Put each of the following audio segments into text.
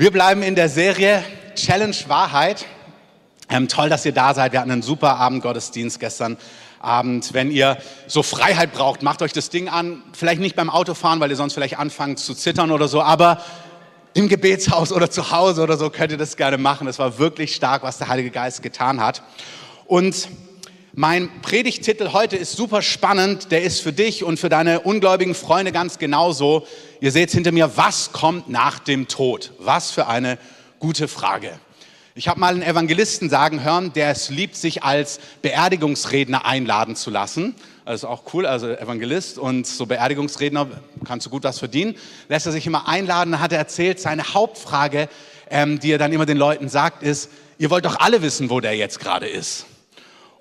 Wir bleiben in der Serie Challenge Wahrheit. Ähm, toll, dass ihr da seid. Wir hatten einen super Abend Gottesdienst gestern Abend. Wenn ihr so Freiheit braucht, macht euch das Ding an. Vielleicht nicht beim Autofahren, weil ihr sonst vielleicht anfangt zu zittern oder so, aber im Gebetshaus oder zu Hause oder so könnt ihr das gerne machen. Es war wirklich stark, was der Heilige Geist getan hat. Und mein Predigtitel heute ist super spannend. Der ist für dich und für deine ungläubigen Freunde ganz genauso. Ihr seht hinter mir, was kommt nach dem Tod? Was für eine gute Frage. Ich habe mal einen Evangelisten sagen hören, der es liebt, sich als Beerdigungsredner einladen zu lassen. Das ist auch cool, also Evangelist und so Beerdigungsredner, kannst du gut was verdienen. Lässt er sich immer einladen, hat er erzählt, seine Hauptfrage, ähm, die er dann immer den Leuten sagt, ist, ihr wollt doch alle wissen, wo der jetzt gerade ist.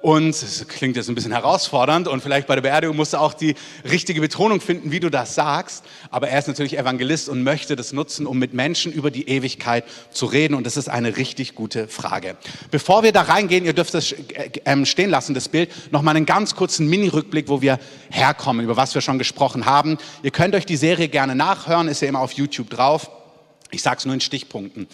Und es klingt jetzt ein bisschen herausfordernd und vielleicht bei der Beerdigung musst du auch die richtige Betonung finden, wie du das sagst. Aber er ist natürlich Evangelist und möchte das nutzen, um mit Menschen über die Ewigkeit zu reden. Und das ist eine richtig gute Frage. Bevor wir da reingehen, ihr dürft es ähm, stehen lassen, das Bild, nochmal einen ganz kurzen Mini-Rückblick, wo wir herkommen, über was wir schon gesprochen haben. Ihr könnt euch die Serie gerne nachhören, ist ja immer auf YouTube drauf. Ich sage es nur in Stichpunkten.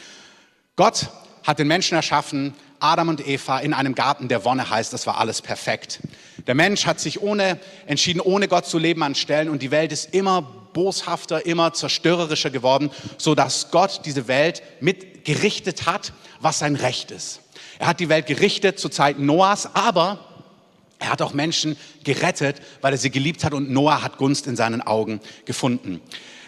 Gott hat den Menschen erschaffen, Adam und Eva in einem Garten der Wonne heißt, das war alles perfekt. Der Mensch hat sich ohne, entschieden, ohne Gott zu leben an Stellen und die Welt ist immer boshafter, immer zerstörerischer geworden, so dass Gott diese Welt mitgerichtet hat, was sein Recht ist. Er hat die Welt gerichtet zu Zeiten Noahs, aber er hat auch Menschen gerettet, weil er sie geliebt hat und Noah hat Gunst in seinen Augen gefunden.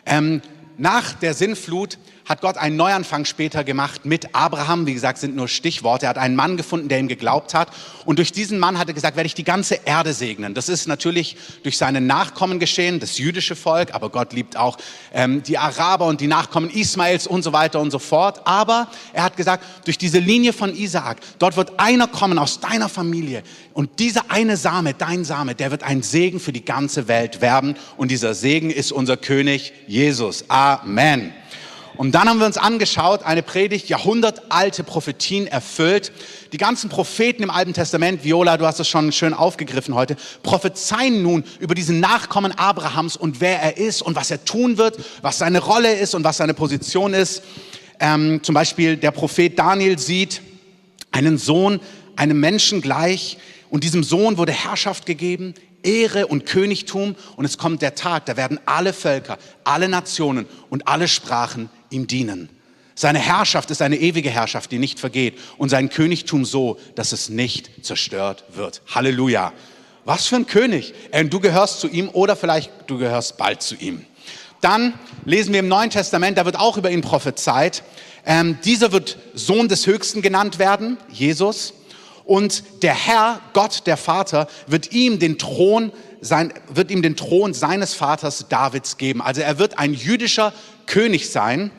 Ähm, nach der Sinnflut hat Gott einen Neuanfang später gemacht mit Abraham. Wie gesagt, sind nur Stichworte. Er hat einen Mann gefunden, der ihm geglaubt hat. Und durch diesen Mann hat er gesagt, werde ich die ganze Erde segnen. Das ist natürlich durch seine Nachkommen geschehen, das jüdische Volk, aber Gott liebt auch ähm, die Araber und die Nachkommen Ismaels und so weiter und so fort. Aber er hat gesagt, durch diese Linie von Isaak, dort wird einer kommen aus deiner Familie. Und dieser eine Same, dein Same, der wird ein Segen für die ganze Welt werben. Und dieser Segen ist unser König Jesus. Amen. Und dann haben wir uns angeschaut, eine Predigt, jahrhundertalte Prophetien erfüllt. Die ganzen Propheten im Alten Testament, Viola, du hast es schon schön aufgegriffen heute, prophezeien nun über diesen Nachkommen Abrahams und wer er ist und was er tun wird, was seine Rolle ist und was seine Position ist. Ähm, zum Beispiel der Prophet Daniel sieht einen Sohn, einem Menschen gleich, und diesem Sohn wurde Herrschaft gegeben, Ehre und Königtum. Und es kommt der Tag, da werden alle Völker, alle Nationen und alle Sprachen ihm dienen. Seine Herrschaft ist eine ewige Herrschaft, die nicht vergeht. Und sein Königtum so, dass es nicht zerstört wird. Halleluja. Was für ein König. Und du gehörst zu ihm oder vielleicht du gehörst bald zu ihm. Dann lesen wir im Neuen Testament, da wird auch über ihn prophezeit. Ähm, dieser wird Sohn des Höchsten genannt werden, Jesus. Und der Herr, Gott, der Vater, wird ihm den Thron sein, wird ihm den Thron seines Vaters Davids geben. Also er wird ein jüdischer König sein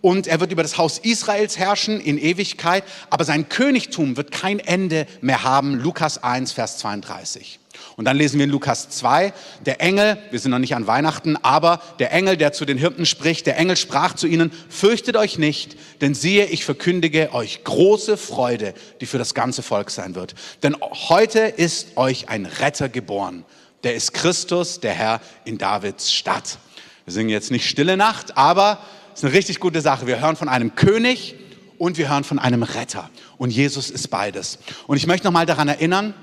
und er wird über das Haus Israels herrschen in Ewigkeit, aber sein Königtum wird kein Ende mehr haben. Lukas 1, Vers 32. Und dann lesen wir in Lukas 2, der Engel, wir sind noch nicht an Weihnachten, aber der Engel, der zu den Hirten spricht, der Engel sprach zu ihnen, fürchtet euch nicht, denn siehe, ich verkündige euch große Freude, die für das ganze Volk sein wird. Denn heute ist euch ein Retter geboren, der ist Christus, der Herr in Davids Stadt. Wir singen jetzt nicht Stille Nacht, aber es ist eine richtig gute Sache. Wir hören von einem König und wir hören von einem Retter. Und Jesus ist beides. Und ich möchte nochmal daran erinnern,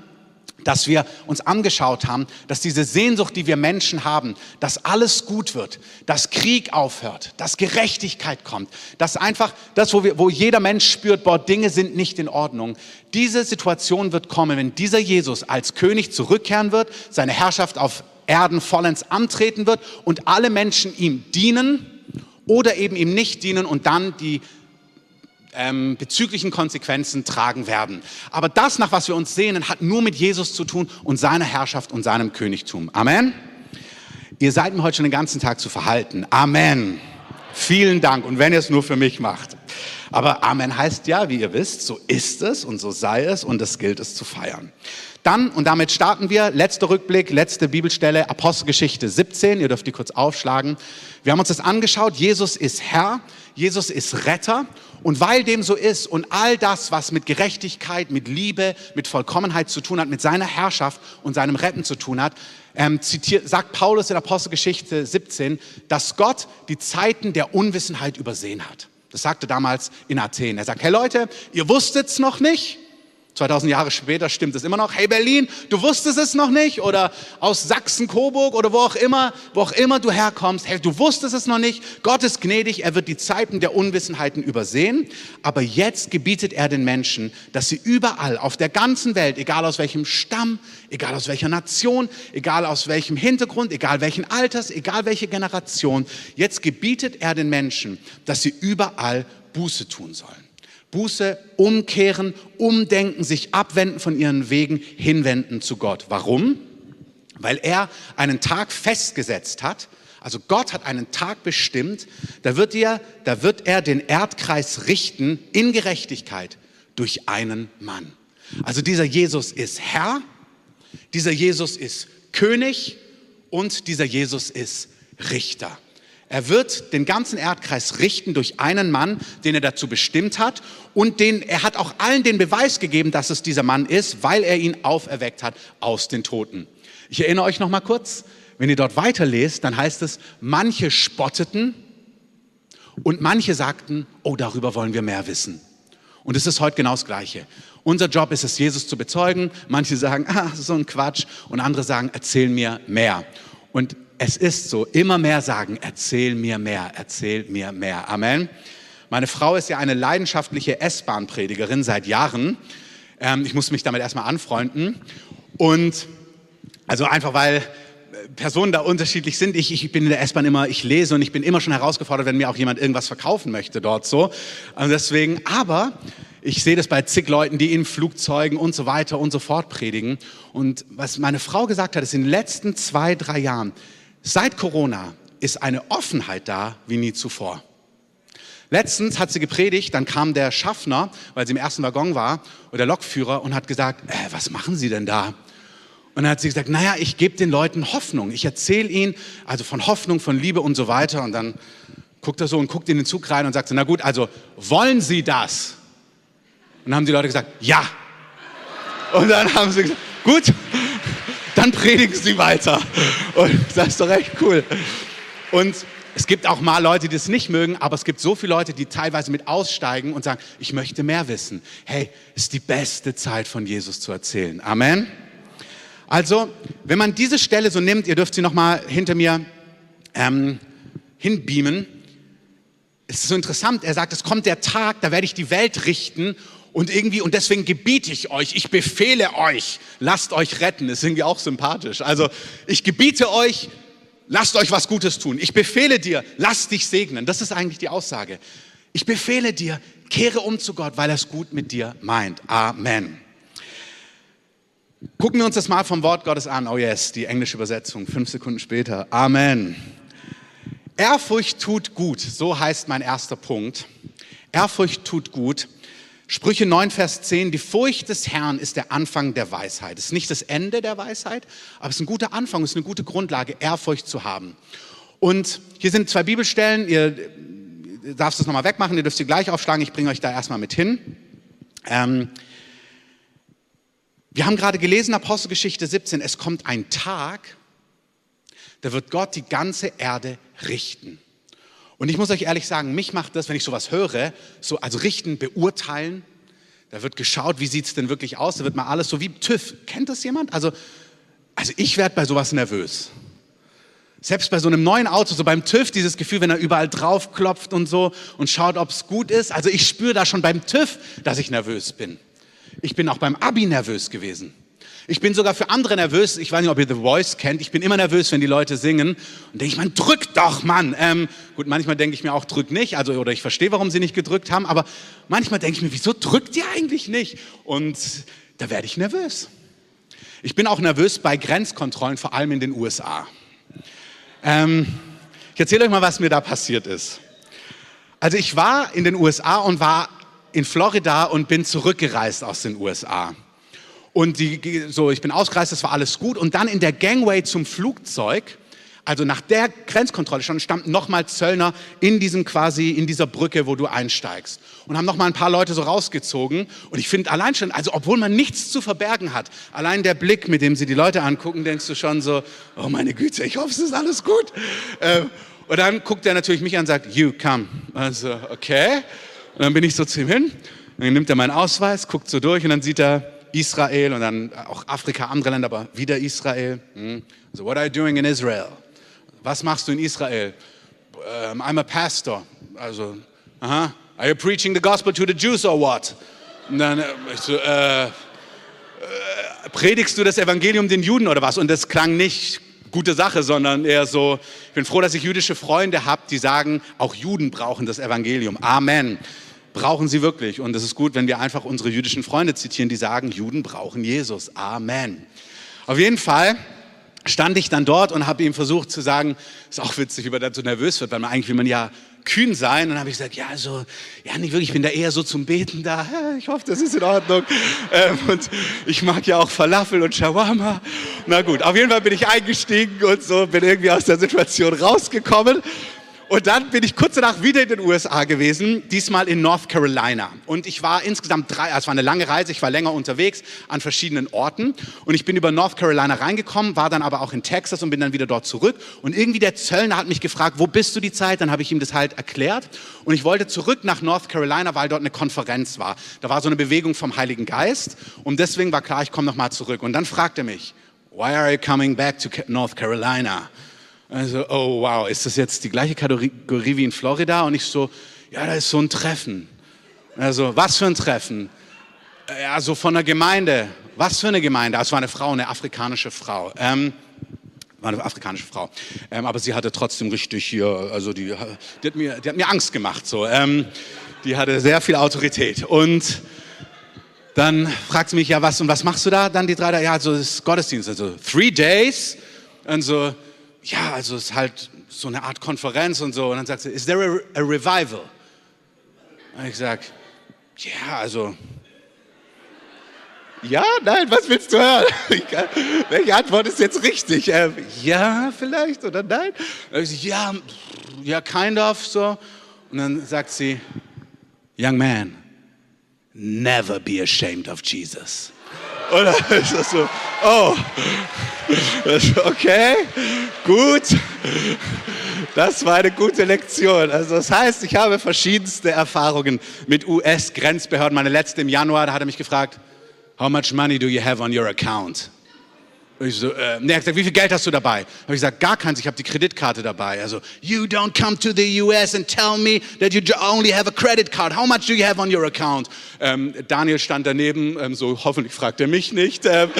dass wir uns angeschaut haben, dass diese Sehnsucht, die wir Menschen haben, dass alles gut wird, dass Krieg aufhört, dass Gerechtigkeit kommt, dass einfach das, wo, wir, wo jeder Mensch spürt, boah, Dinge sind nicht in Ordnung. Diese Situation wird kommen, wenn dieser Jesus als König zurückkehren wird, seine Herrschaft auf Erden vollends antreten wird und alle Menschen ihm dienen oder eben ihm nicht dienen und dann die ähm, bezüglichen Konsequenzen tragen werden. Aber das, nach was wir uns sehnen, hat nur mit Jesus zu tun und seiner Herrschaft und seinem Königtum. Amen. Ihr seid mir heute schon den ganzen Tag zu verhalten. Amen. Vielen Dank. Und wenn ihr es nur für mich macht. Aber Amen heißt ja, wie ihr wisst, so ist es und so sei es und es gilt es zu feiern. Dann, und damit starten wir, letzter Rückblick, letzte Bibelstelle, Apostelgeschichte 17, ihr dürft die kurz aufschlagen. Wir haben uns das angeschaut, Jesus ist Herr, Jesus ist Retter und weil dem so ist und all das, was mit Gerechtigkeit, mit Liebe, mit Vollkommenheit zu tun hat, mit seiner Herrschaft und seinem Retten zu tun hat, ähm, zitiert, sagt Paulus in Apostelgeschichte 17, dass Gott die Zeiten der Unwissenheit übersehen hat. Das sagte damals in Athen. Er sagt, hey Leute, ihr wusstet's noch nicht? 2000 Jahre später stimmt es immer noch. Hey Berlin, du wusstest es noch nicht? Oder aus Sachsen-Coburg oder wo auch immer, wo auch immer du herkommst. Hey, du wusstest es noch nicht. Gott ist gnädig. Er wird die Zeiten der Unwissenheiten übersehen. Aber jetzt gebietet er den Menschen, dass sie überall auf der ganzen Welt, egal aus welchem Stamm, egal aus welcher Nation, egal aus welchem Hintergrund, egal welchen Alters, egal welche Generation, jetzt gebietet er den Menschen, dass sie überall Buße tun sollen. Buße, umkehren, umdenken, sich abwenden von ihren Wegen, hinwenden zu Gott. Warum? Weil er einen Tag festgesetzt hat. Also Gott hat einen Tag bestimmt, da wird er, da wird er den Erdkreis richten in Gerechtigkeit durch einen Mann. Also dieser Jesus ist Herr, dieser Jesus ist König und dieser Jesus ist Richter. Er wird den ganzen Erdkreis richten durch einen Mann, den er dazu bestimmt hat und den, er hat auch allen den Beweis gegeben, dass es dieser Mann ist, weil er ihn auferweckt hat aus den Toten. Ich erinnere euch noch mal kurz, wenn ihr dort weiterlest, dann heißt es, manche spotteten und manche sagten, oh, darüber wollen wir mehr wissen. Und es ist heute genau das Gleiche. Unser Job ist es, Jesus zu bezeugen. Manche sagen, ah, so ein Quatsch. Und andere sagen, erzähl mir mehr. Und es ist so, immer mehr sagen, erzähl mir mehr, erzähl mir mehr. Amen. Meine Frau ist ja eine leidenschaftliche S-Bahn-Predigerin seit Jahren. Ähm, ich muss mich damit erstmal anfreunden. Und also einfach weil äh, Personen da unterschiedlich sind. Ich, ich bin in der S-Bahn immer, ich lese und ich bin immer schon herausgefordert, wenn mir auch jemand irgendwas verkaufen möchte dort so. Und deswegen, aber ich sehe das bei zig Leuten, die in Flugzeugen und so weiter und so fort predigen. Und was meine Frau gesagt hat, ist in den letzten zwei, drei Jahren, Seit Corona ist eine Offenheit da wie nie zuvor. Letztens hat sie gepredigt, dann kam der Schaffner, weil sie im ersten Waggon war, oder der Lokführer und hat gesagt, äh, was machen Sie denn da? Und dann hat sie gesagt, naja, ich gebe den Leuten Hoffnung. Ich erzähle ihnen also von Hoffnung, von Liebe und so weiter. Und dann guckt er so und guckt in den Zug rein und sagt, na gut, also wollen Sie das? Und dann haben die Leute gesagt, ja. Und dann haben sie gesagt, gut, dann predigen sie weiter. Und das ist doch echt cool. Und es gibt auch mal Leute, die das nicht mögen, aber es gibt so viele Leute, die teilweise mit aussteigen und sagen, ich möchte mehr wissen. Hey, ist die beste Zeit von Jesus zu erzählen. Amen. Also, wenn man diese Stelle so nimmt, ihr dürft sie noch mal hinter mir ähm, hinbeamen. Es ist so interessant. Er sagt, es kommt der Tag, da werde ich die Welt richten und irgendwie, und deswegen gebiete ich euch, ich befehle euch, lasst euch retten. Das ist irgendwie auch sympathisch. Also, ich gebiete euch, lasst euch was Gutes tun. Ich befehle dir, lass dich segnen. Das ist eigentlich die Aussage. Ich befehle dir, kehre um zu Gott, weil er es gut mit dir meint. Amen. Gucken wir uns das mal vom Wort Gottes an. Oh yes, die englische Übersetzung, fünf Sekunden später. Amen. Ehrfurcht tut gut, so heißt mein erster Punkt. Ehrfurcht tut gut. Sprüche 9, Vers 10, die Furcht des Herrn ist der Anfang der Weisheit. Es ist nicht das Ende der Weisheit, aber es ist ein guter Anfang, es ist eine gute Grundlage, Ehrfurcht zu haben. Und hier sind zwei Bibelstellen, ihr darfst es nochmal wegmachen, ihr dürft sie gleich aufschlagen, ich bringe euch da erstmal mit hin. Ähm, wir haben gerade gelesen, Apostelgeschichte 17, es kommt ein Tag, da wird Gott die ganze Erde richten. Und ich muss euch ehrlich sagen, mich macht das, wenn ich sowas höre, so also richten, beurteilen. Da wird geschaut, wie sieht es denn wirklich aus. Da wird mal alles so wie TÜV. Kennt das jemand? Also, also ich werde bei sowas nervös. Selbst bei so einem neuen Auto, so beim TÜV, dieses Gefühl, wenn er überall drauf klopft und so und schaut, ob es gut ist. Also ich spüre da schon beim TÜV, dass ich nervös bin. Ich bin auch beim Abi nervös gewesen. Ich bin sogar für andere nervös. Ich weiß nicht, ob ihr The Voice kennt. Ich bin immer nervös, wenn die Leute singen. Und denke ich, man, drück doch, Mann. Ähm, gut, manchmal denke ich mir auch, drück nicht. Also, oder ich verstehe, warum sie nicht gedrückt haben. Aber manchmal denke ich mir, wieso drückt ihr eigentlich nicht? Und da werde ich nervös. Ich bin auch nervös bei Grenzkontrollen, vor allem in den USA. Ähm, ich erzähle euch mal, was mir da passiert ist. Also ich war in den USA und war in Florida und bin zurückgereist aus den USA. Und die, so, ich bin ausgereist, das war alles gut. Und dann in der Gangway zum Flugzeug, also nach der Grenzkontrolle schon, standen nochmal Zöllner in diesem quasi, in dieser Brücke, wo du einsteigst. Und haben nochmal ein paar Leute so rausgezogen. Und ich finde allein schon, also obwohl man nichts zu verbergen hat, allein der Blick, mit dem sie die Leute angucken, denkst du schon so, oh meine Güte, ich hoffe, es ist alles gut. Äh, Und dann guckt er natürlich mich an und sagt, you come. Also, okay. Und dann bin ich so zu ihm hin. Dann nimmt er meinen Ausweis, guckt so durch und dann sieht er Israel und dann auch Afrika, andere Länder, aber wieder Israel. Hm. So, what are you doing in Israel? Was machst du in Israel? Um, I'm a pastor. Also, aha. Are you preaching the gospel to the Jews or what? Und dann, äh, ich so, äh, äh, predigst du das Evangelium den Juden oder was? Und das klang nicht gute Sache, sondern eher so, ich bin froh, dass ich jüdische Freunde habe, die sagen, auch Juden brauchen das Evangelium. Amen. Brauchen sie wirklich. Und es ist gut, wenn wir einfach unsere jüdischen Freunde zitieren, die sagen, Juden brauchen Jesus. Amen. Auf jeden Fall stand ich dann dort und habe ihm versucht zu sagen, ist auch witzig, wie man dann so nervös wird, weil man eigentlich will man ja kühn sein. Und dann habe ich gesagt, ja, also, ja, nicht wirklich, ich bin da eher so zum Beten da. Ich hoffe, das ist in Ordnung. Ähm, und ich mag ja auch Falafel und Shawarma. Na gut, auf jeden Fall bin ich eingestiegen und so, bin irgendwie aus der Situation rausgekommen. Und dann bin ich kurz danach wieder in den USA gewesen, diesmal in North Carolina. Und ich war insgesamt drei, also es war eine lange Reise, ich war länger unterwegs an verschiedenen Orten. Und ich bin über North Carolina reingekommen, war dann aber auch in Texas und bin dann wieder dort zurück. Und irgendwie der Zöllner hat mich gefragt, wo bist du die Zeit? Dann habe ich ihm das halt erklärt. Und ich wollte zurück nach North Carolina, weil dort eine Konferenz war. Da war so eine Bewegung vom Heiligen Geist. Und deswegen war klar, ich komme nochmal zurück. Und dann fragte er mich, why are you coming back to North Carolina? Also, oh wow, ist das jetzt die gleiche Kategorie wie in Florida? Und ich so, ja, da ist so ein Treffen. Also, was für ein Treffen? Ja, so von der Gemeinde. Was für eine Gemeinde? Also, war eine Frau, eine afrikanische Frau. Ähm, war eine afrikanische Frau. Ähm, aber sie hatte trotzdem richtig hier, also die, die, hat, mir, die hat mir Angst gemacht. So. Ähm, die hatte sehr viel Autorität. Und dann fragt sie mich, ja, was und was machst du da? Dann die drei, ja, also das ist Gottesdienst, also three days. Und so, ja, also es ist halt so eine Art Konferenz und so. Und dann sagt sie, is there a, a revival? Und ich sage, ja, also, ja, nein, was willst du hören? Welche Antwort ist jetzt richtig? Ähm, ja, vielleicht oder nein? Sage, ja, ja, kind of so. Und dann sagt sie, young man, never be ashamed of Jesus. Und dann ist das so, oh, okay, gut. Das war eine gute Lektion. Also das heißt, ich habe verschiedenste Erfahrungen mit US-Grenzbehörden. Meine letzte im Januar, da hat er mich gefragt, how much money do you have on your account? Und ich so, äh, nee, er hat gesagt, wie viel Geld hast du dabei? Habe ich gesagt, gar keins, ich habe die Kreditkarte dabei. Also, you don't come to the US and tell me that you only have a credit card. How much do you have on your account? Ähm, Daniel stand daneben, ähm, so hoffentlich fragt er mich nicht. Ähm,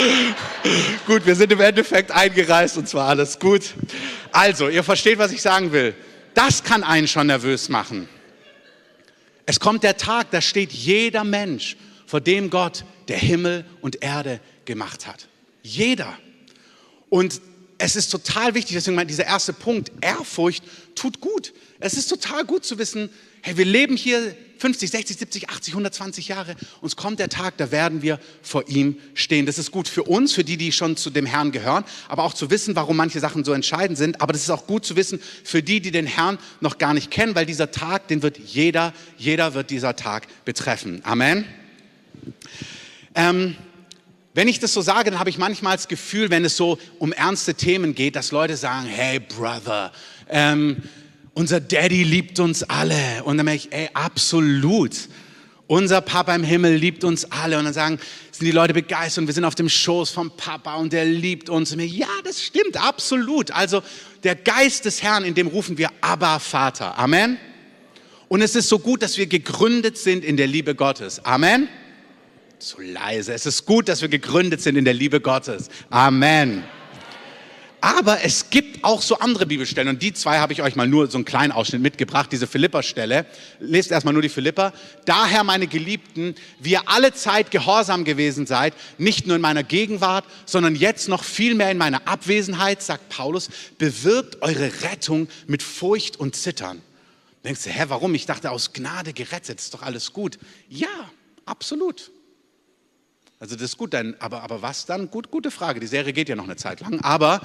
gut, wir sind im Endeffekt eingereist und zwar alles gut. Also, ihr versteht, was ich sagen will. Das kann einen schon nervös machen. Es kommt der Tag, da steht jeder Mensch vor dem Gott, der Himmel und Erde gemacht hat. Jeder. Und es ist total wichtig, deswegen mein dieser erste Punkt, Ehrfurcht tut gut. Es ist total gut zu wissen, hey, wir leben hier 50, 60, 70, 80, 120 Jahre. Uns kommt der Tag, da werden wir vor ihm stehen. Das ist gut für uns, für die, die schon zu dem Herrn gehören, aber auch zu wissen, warum manche Sachen so entscheidend sind. Aber das ist auch gut zu wissen für die, die den Herrn noch gar nicht kennen, weil dieser Tag, den wird jeder, jeder wird dieser Tag betreffen. Amen. Ähm, wenn ich das so sage, dann habe ich manchmal das Gefühl, wenn es so um ernste Themen geht, dass Leute sagen, hey Brother, ähm, unser Daddy liebt uns alle. Und dann merke ich, ey, absolut. Unser Papa im Himmel liebt uns alle. Und dann sagen, sind die Leute begeistert und wir sind auf dem Schoß vom Papa und der liebt uns. Und mir, ja, das stimmt, absolut. Also der Geist des Herrn, in dem rufen wir Abba Vater. Amen. Und es ist so gut, dass wir gegründet sind in der Liebe Gottes. Amen zu leise. Es ist gut, dass wir gegründet sind in der Liebe Gottes. Amen. Aber es gibt auch so andere Bibelstellen und die zwei habe ich euch mal nur so einen kleinen Ausschnitt mitgebracht, diese Philippa-Stelle. Lest erstmal nur die Philippa. Daher, meine Geliebten, wie ihr alle Zeit gehorsam gewesen seid, nicht nur in meiner Gegenwart, sondern jetzt noch viel mehr in meiner Abwesenheit, sagt Paulus, bewirkt eure Rettung mit Furcht und Zittern. Denkst du, hä, warum? Ich dachte, aus Gnade gerettet, ist doch alles gut. Ja, absolut. Also das ist gut, dann, aber, aber was dann? Gut, gute Frage. Die Serie geht ja noch eine Zeit lang. Aber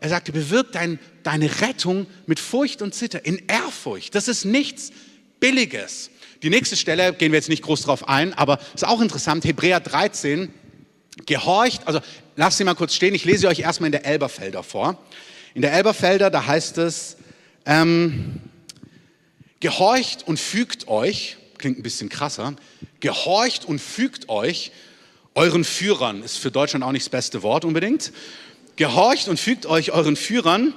er sagte, bewirkt dein, deine Rettung mit Furcht und Zitter, in Ehrfurcht. Das ist nichts Billiges. Die nächste Stelle gehen wir jetzt nicht groß drauf ein, aber ist auch interessant. Hebräer 13, gehorcht, also lasst sie mal kurz stehen. Ich lese euch erstmal in der Elberfelder vor. In der Elberfelder, da heißt es, Ähm, gehorcht und fügt euch, klingt ein bisschen krasser, gehorcht und fügt euch euren Führern, ist für Deutschland auch nicht das beste Wort unbedingt. Gehorcht und fügt euch euren Führern,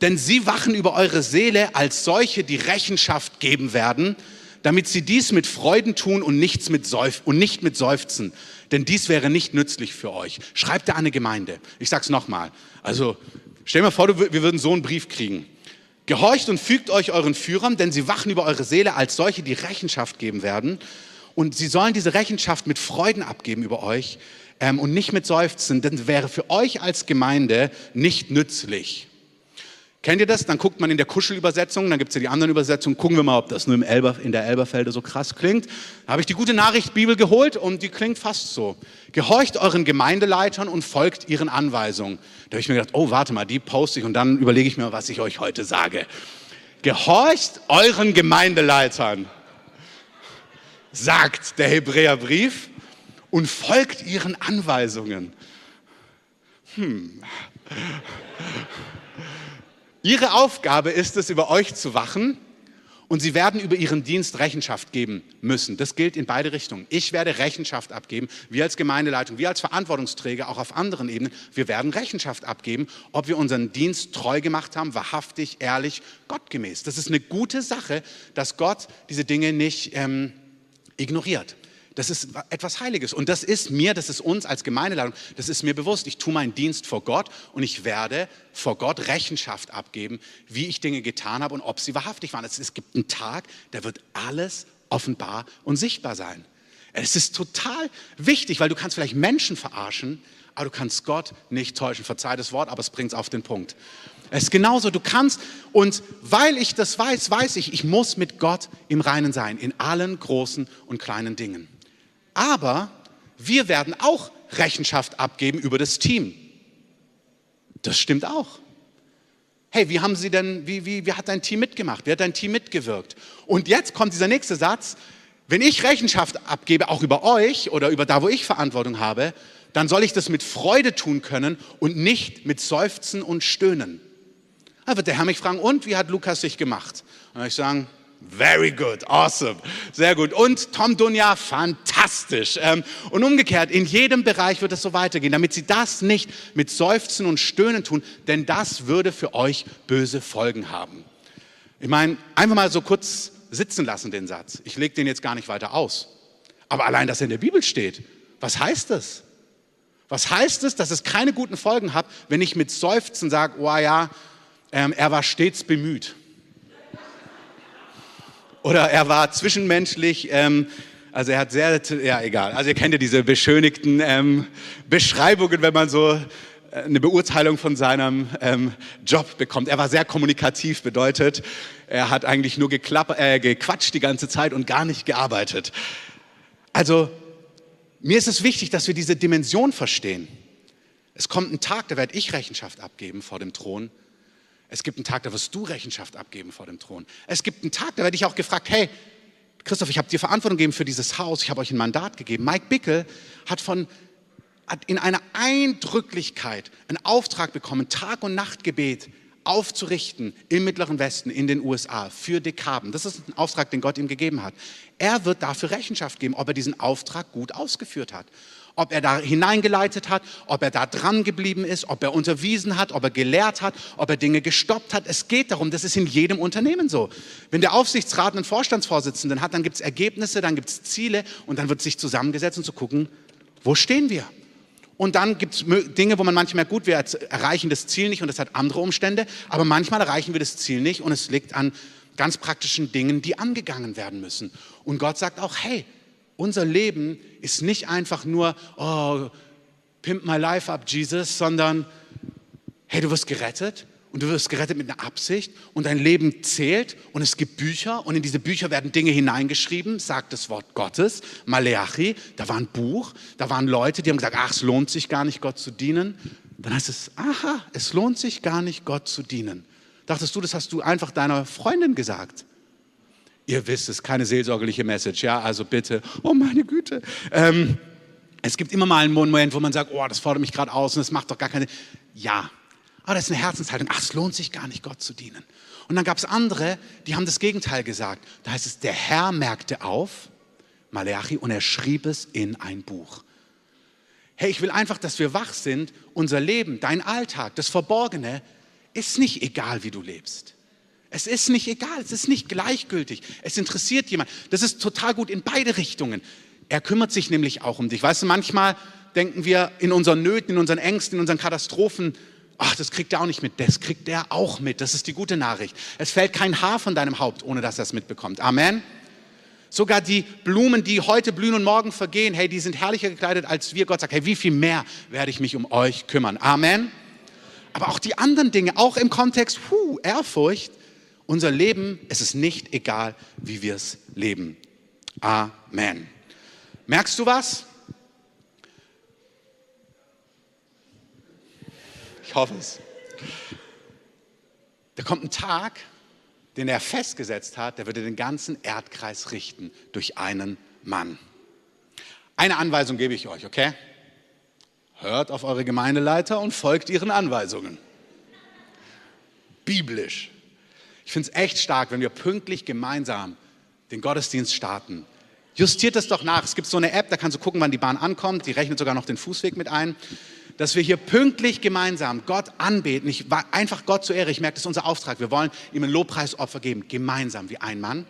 denn sie wachen über eure Seele als solche, die Rechenschaft geben werden, damit sie dies mit Freuden tun und, nichts mit Seuf und nicht mit Seufzen. Denn dies wäre nicht nützlich für euch. Schreibt an eine Gemeinde. Ich sag's nochmal. Also, stell mal vor, wir würden so einen Brief kriegen. Gehorcht und fügt euch euren Führern, denn sie wachen über eure Seele als solche, die Rechenschaft geben werden. Und sie sollen diese Rechenschaft mit Freuden abgeben über euch ähm, und nicht mit Seufzen, denn wäre für euch als Gemeinde nicht nützlich. Kennt ihr das? Dann guckt man in der Kuschelübersetzung, dann gibt es ja die anderen Übersetzungen, gucken wir mal, ob das nur im Elber, in der Elberfelde so krass klingt. Da habe ich die gute Nachricht Bibel geholt und die klingt fast so. Gehorcht euren Gemeindeleitern und folgt ihren Anweisungen. Da habe ich mir gedacht, oh, warte mal, die poste ich und dann überlege ich mir, was ich euch heute sage. Gehorcht euren Gemeindeleitern, sagt der Hebräerbrief, und folgt ihren Anweisungen. Hm. Ihre Aufgabe ist es, über euch zu wachen und sie werden über ihren Dienst Rechenschaft geben müssen. Das gilt in beide Richtungen. Ich werde Rechenschaft abgeben, wir als Gemeindeleitung, wir als Verantwortungsträger, auch auf anderen Ebenen, wir werden Rechenschaft abgeben, ob wir unseren Dienst treu gemacht haben, wahrhaftig, ehrlich, gottgemäß. Das ist eine gute Sache, dass Gott diese Dinge nicht ähm, ignoriert. Das ist etwas Heiliges. Und das ist mir, das ist uns als Gemeindeleitung, das ist mir bewusst. Ich tue meinen Dienst vor Gott und ich werde vor Gott Rechenschaft abgeben, wie ich Dinge getan habe und ob sie wahrhaftig waren. Es gibt einen Tag, da wird alles offenbar und sichtbar sein. Es ist total wichtig, weil du kannst vielleicht Menschen verarschen, aber du kannst Gott nicht täuschen. Verzeih das Wort, aber es bringt es auf den Punkt. Es ist genauso, du kannst, und weil ich das weiß, weiß ich, ich muss mit Gott im Reinen sein, in allen großen und kleinen Dingen. Aber wir werden auch Rechenschaft abgeben über das Team. Das stimmt auch. Hey, wie haben Sie denn, wie, wie, wie hat dein Team mitgemacht? Wie hat dein Team mitgewirkt? Und jetzt kommt dieser nächste Satz. Wenn ich Rechenschaft abgebe, auch über euch oder über da, wo ich Verantwortung habe, dann soll ich das mit Freude tun können und nicht mit Seufzen und Stöhnen. Da wird der Herr mich fragen, und wie hat Lukas sich gemacht? Und ich sagen, Very good, awesome, sehr gut. Und Tom Dunja, fantastisch. Ähm, und umgekehrt, in jedem Bereich wird es so weitergehen, damit Sie das nicht mit Seufzen und Stöhnen tun, denn das würde für euch böse Folgen haben. Ich meine, einfach mal so kurz sitzen lassen, den Satz. Ich lege den jetzt gar nicht weiter aus. Aber allein, dass er in der Bibel steht, was heißt das? Was heißt es, dass es keine guten Folgen hat, wenn ich mit Seufzen sage, oh ja, ähm, er war stets bemüht oder er war zwischenmenschlich. Ähm, also er hat sehr, ja egal. Also ihr kennt ja diese beschönigten ähm, Beschreibungen, wenn man so äh, eine Beurteilung von seinem ähm, Job bekommt. Er war sehr kommunikativ, bedeutet, er hat eigentlich nur äh, gequatscht die ganze Zeit und gar nicht gearbeitet. Also mir ist es wichtig, dass wir diese Dimension verstehen. Es kommt ein Tag, da werde ich Rechenschaft abgeben vor dem Thron es gibt einen Tag, da wirst du Rechenschaft abgeben vor dem Thron. Es gibt einen Tag, da werde ich auch gefragt, hey, Christoph, ich habe dir Verantwortung gegeben für dieses Haus, ich habe euch ein Mandat gegeben. Mike Bickel hat von hat in einer Eindrücklichkeit einen Auftrag bekommen, Tag- und Nachtgebet aufzurichten im Mittleren Westen, in den USA, für Dekaben. Das ist ein Auftrag, den Gott ihm gegeben hat. Er wird dafür Rechenschaft geben, ob er diesen Auftrag gut ausgeführt hat ob er da hineingeleitet hat, ob er da dran geblieben ist, ob er unterwiesen hat, ob er gelehrt hat, ob er Dinge gestoppt hat. Es geht darum, das ist in jedem Unternehmen so. Wenn der Aufsichtsrat einen Vorstandsvorsitzenden hat, dann gibt es Ergebnisse, dann gibt es Ziele und dann wird sich zusammengesetzt und zu gucken, wo stehen wir? Und dann gibt es Dinge, wo man manchmal gut, wir erreichen das Ziel nicht und das hat andere Umstände, aber manchmal erreichen wir das Ziel nicht und es liegt an ganz praktischen Dingen, die angegangen werden müssen. Und Gott sagt auch, hey, unser Leben ist nicht einfach nur, oh, pimp my life up, Jesus, sondern, hey, du wirst gerettet und du wirst gerettet mit einer Absicht und dein Leben zählt und es gibt Bücher und in diese Bücher werden Dinge hineingeschrieben, sagt das Wort Gottes, Maleachi, da war ein Buch, da waren Leute, die haben gesagt, ach, es lohnt sich gar nicht, Gott zu dienen. Dann heißt es, aha, es lohnt sich gar nicht, Gott zu dienen. Dachtest du, das hast du einfach deiner Freundin gesagt? Ihr wisst es, keine seelsorgerliche Message, ja, also bitte, oh meine Güte. Ähm, es gibt immer mal einen Moment, wo man sagt, oh, das fordert mich gerade aus und das macht doch gar keine. Ja, aber das ist eine Herzenshaltung. Ach, es lohnt sich gar nicht, Gott zu dienen. Und dann gab es andere, die haben das Gegenteil gesagt. Da heißt es, der Herr merkte auf, Maleachi, und er schrieb es in ein Buch. Hey, ich will einfach, dass wir wach sind. Unser Leben, dein Alltag, das Verborgene, ist nicht egal, wie du lebst. Es ist nicht egal, es ist nicht gleichgültig. Es interessiert jemand. Das ist total gut in beide Richtungen. Er kümmert sich nämlich auch um dich. Weißt du, manchmal denken wir in unseren Nöten, in unseren Ängsten, in unseren Katastrophen, ach, das kriegt er auch nicht mit. Das kriegt er auch mit. Das ist die gute Nachricht. Es fällt kein Haar von deinem Haupt, ohne dass er es mitbekommt. Amen. Sogar die Blumen, die heute blühen und morgen vergehen, hey, die sind herrlicher gekleidet als wir. Gott sagt, hey, wie viel mehr werde ich mich um euch kümmern? Amen. Aber auch die anderen Dinge, auch im Kontext, puh, Ehrfurcht, unser Leben, es ist nicht egal, wie wir es leben. Amen. Merkst du was? Ich hoffe es. Da kommt ein Tag, den er festgesetzt hat, der würde den ganzen Erdkreis richten durch einen Mann. Eine Anweisung gebe ich euch, okay? Hört auf eure Gemeindeleiter und folgt ihren Anweisungen. Biblisch. Ich finde es echt stark, wenn wir pünktlich gemeinsam den Gottesdienst starten. Justiert das doch nach. Es gibt so eine App, da kannst du gucken, wann die Bahn ankommt. Die rechnet sogar noch den Fußweg mit ein. Dass wir hier pünktlich gemeinsam Gott anbeten. Ich, einfach Gott zur Ehre. Ich merke, das ist unser Auftrag. Wir wollen ihm ein Lobpreisopfer geben. Gemeinsam wie ein Mann.